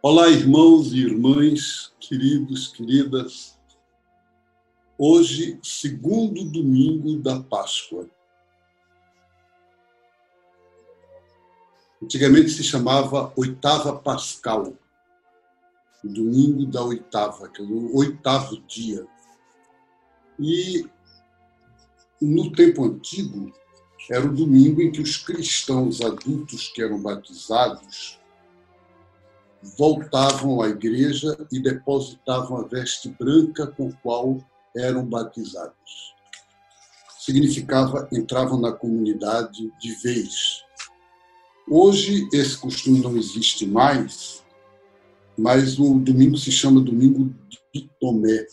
Olá, irmãos e irmãs, queridos, queridas. Hoje, segundo domingo da Páscoa. Antigamente se chamava Oitava Pascal, o domingo da oitava, que é o oitavo dia. E no tempo antigo, era o domingo em que os cristãos adultos que eram batizados voltavam à igreja e depositavam a veste branca com qual eram batizados. Significava entravam na comunidade de vez. Hoje esse costume não existe mais, mas o domingo se chama Domingo de Tomé,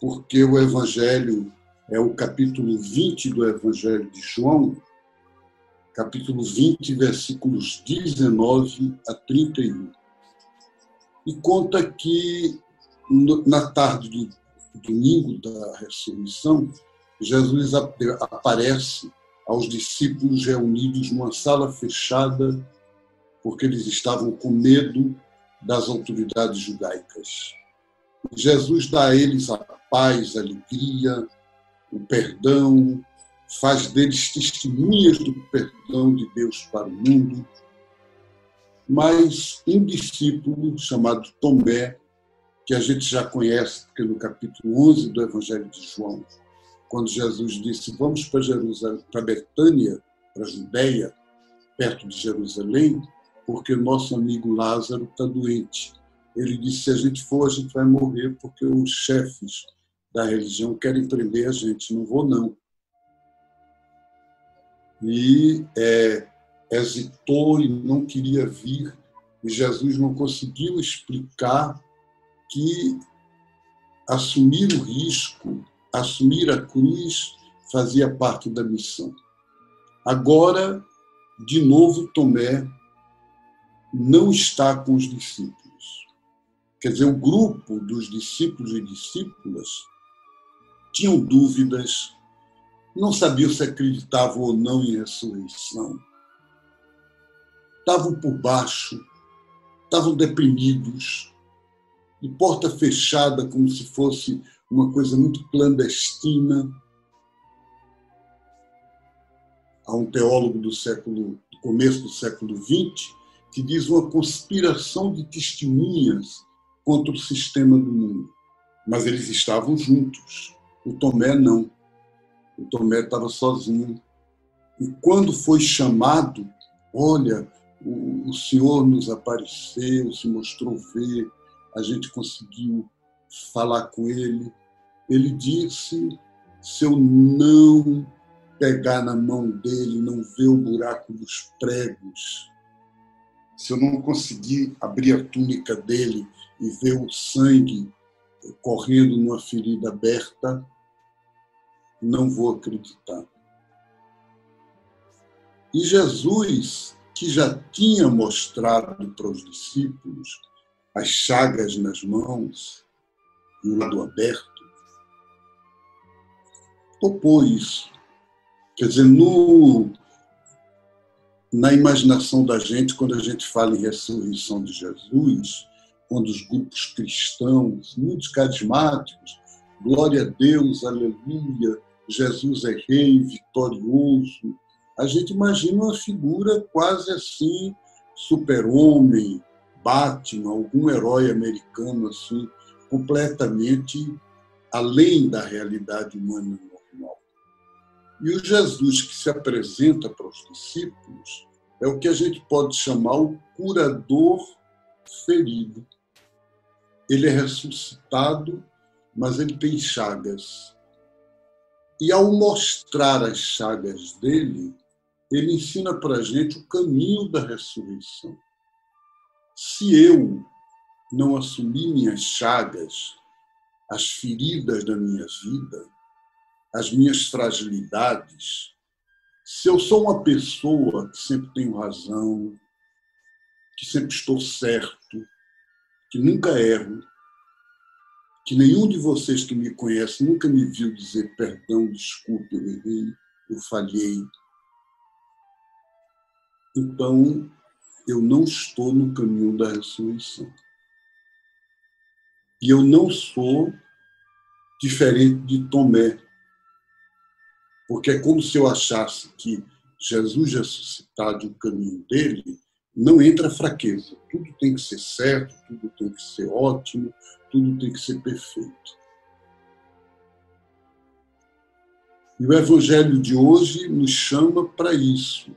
porque o Evangelho é o capítulo 20 do Evangelho de João, capítulo 20, versículos 19 a 31 e conta que na tarde do domingo da ressurreição, Jesus aparece aos discípulos reunidos numa sala fechada, porque eles estavam com medo das autoridades judaicas. Jesus dá a eles a paz, a alegria, o perdão, faz deles testemunhas do perdão de Deus para o mundo mas um discípulo chamado Tomé, que a gente já conhece, porque no capítulo 11 do Evangelho de João, quando Jesus disse: Vamos para Jerusalém, para Betânia, para a Judéia, perto de Jerusalém, porque nosso amigo Lázaro está doente. Ele disse: Se a gente for, a gente vai morrer, porque os chefes da religião querem prender a gente. Não vou, não. E é, hesitou e não queria vir, e Jesus não conseguiu explicar que assumir o risco, assumir a cruz, fazia parte da missão. Agora, de novo, Tomé não está com os discípulos. Quer dizer, o grupo dos discípulos e discípulas tinham dúvidas, não sabiam se acreditavam ou não em ressurreição estavam por baixo, estavam deprimidos, de porta fechada, como se fosse uma coisa muito clandestina. Há um teólogo do século, do começo do século XX, que diz uma conspiração de testemunhas contra o sistema do mundo. Mas eles estavam juntos. O Tomé não. O Tomé estava sozinho. E quando foi chamado, olha, o, Senhor nos apareceu, se mostrou ver, a gente conseguiu falar com Ele. Ele disse: se eu não pegar na mão dele, não ver o buraco dos pregos, se eu não conseguir abrir a túnica dele e ver o sangue correndo numa ferida aberta, não vou acreditar. E Jesus que já tinha mostrado para os discípulos as chagas nas mãos e o lado aberto, isso. Quer dizer, no, na imaginação da gente, quando a gente fala em ressurreição de Jesus, quando os grupos cristãos, muitos carismáticos, glória a Deus, aleluia, Jesus é rei, vitorioso, a gente imagina uma figura quase assim, super-homem, Batman, algum herói americano assim, completamente além da realidade humana normal. E o Jesus que se apresenta para os discípulos é o que a gente pode chamar o curador ferido. Ele é ressuscitado, mas ele tem chagas. E ao mostrar as chagas dele, ele ensina para a gente o caminho da ressurreição. Se eu não assumir minhas chagas, as feridas da minha vida, as minhas fragilidades, se eu sou uma pessoa que sempre tenho razão, que sempre estou certo, que nunca erro, que nenhum de vocês que me conhece nunca me viu dizer perdão, desculpe, eu errei, eu falhei, então eu não estou no caminho da ressurreição. E eu não sou diferente de Tomé. Porque é como se eu achasse que Jesus ressuscitado, o caminho dele, não entra fraqueza. Tudo tem que ser certo, tudo tem que ser ótimo, tudo tem que ser perfeito. E o Evangelho de hoje nos chama para isso,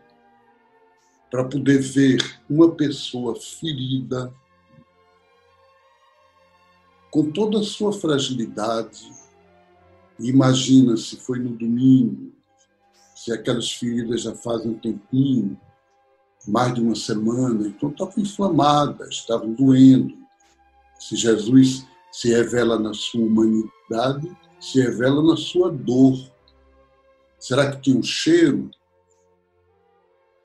para poder ver uma pessoa ferida, com toda a sua fragilidade. Imagina se foi no domingo, se aquelas feridas já fazem um tempinho, mais de uma semana, então estavam inflamadas, estavam doendo. Se Jesus se revela na sua humanidade, se revela na sua dor. Será que tinha um cheiro?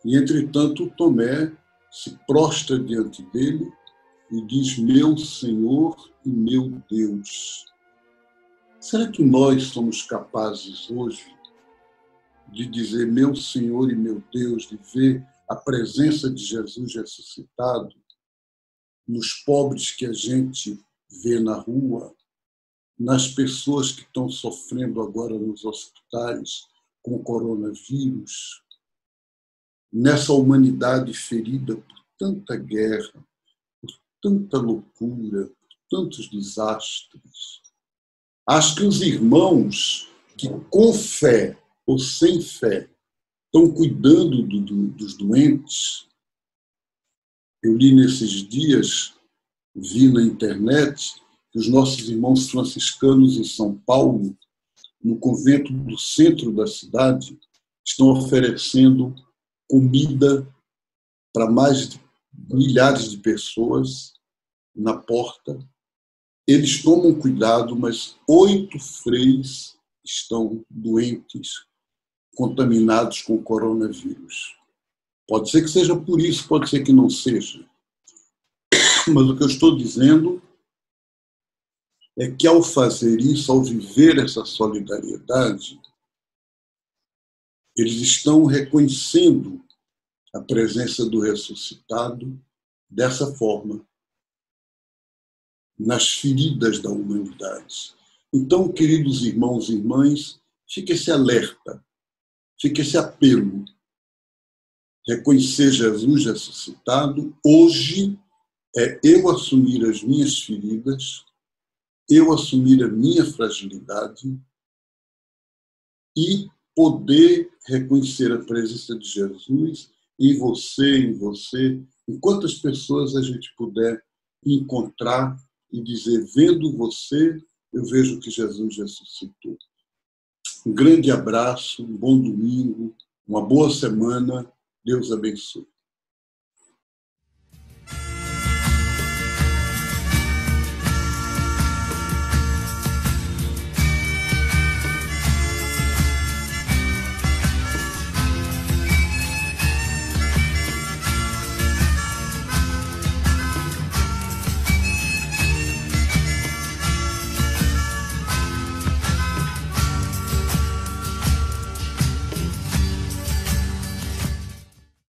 E, entretanto, Tomé se prostra diante dele e diz: Meu Senhor e meu Deus. Será que nós somos capazes hoje de dizer meu Senhor e meu Deus, de ver a presença de Jesus ressuscitado nos pobres que a gente vê na rua, nas pessoas que estão sofrendo agora nos hospitais com o coronavírus, nessa humanidade ferida por tanta guerra, por tanta loucura, por tantos desastres. Acho que os irmãos que com fé ou sem fé estão cuidando do, do, dos doentes. Eu li nesses dias, vi na internet, que os nossos irmãos franciscanos em São Paulo, no convento do centro da cidade, estão oferecendo comida para mais de milhares de pessoas na porta. Eles tomam cuidado, mas oito freis estão doentes contaminados com o coronavírus. Pode ser que seja por isso, pode ser que não seja. Mas o que eu estou dizendo é que ao fazer isso, ao viver essa solidariedade, eles estão reconhecendo a presença do ressuscitado dessa forma, nas feridas da humanidade. Então, queridos irmãos e irmãs, fique esse alerta fica esse apelo. Reconhecer Jesus ressuscitado hoje é eu assumir as minhas feridas, eu assumir a minha fragilidade e poder reconhecer a presença de Jesus em você, em você, em quantas pessoas a gente puder encontrar e dizer: vendo você, eu vejo que Jesus ressuscitou. Um grande abraço, um bom domingo, uma boa semana. Deus abençoe.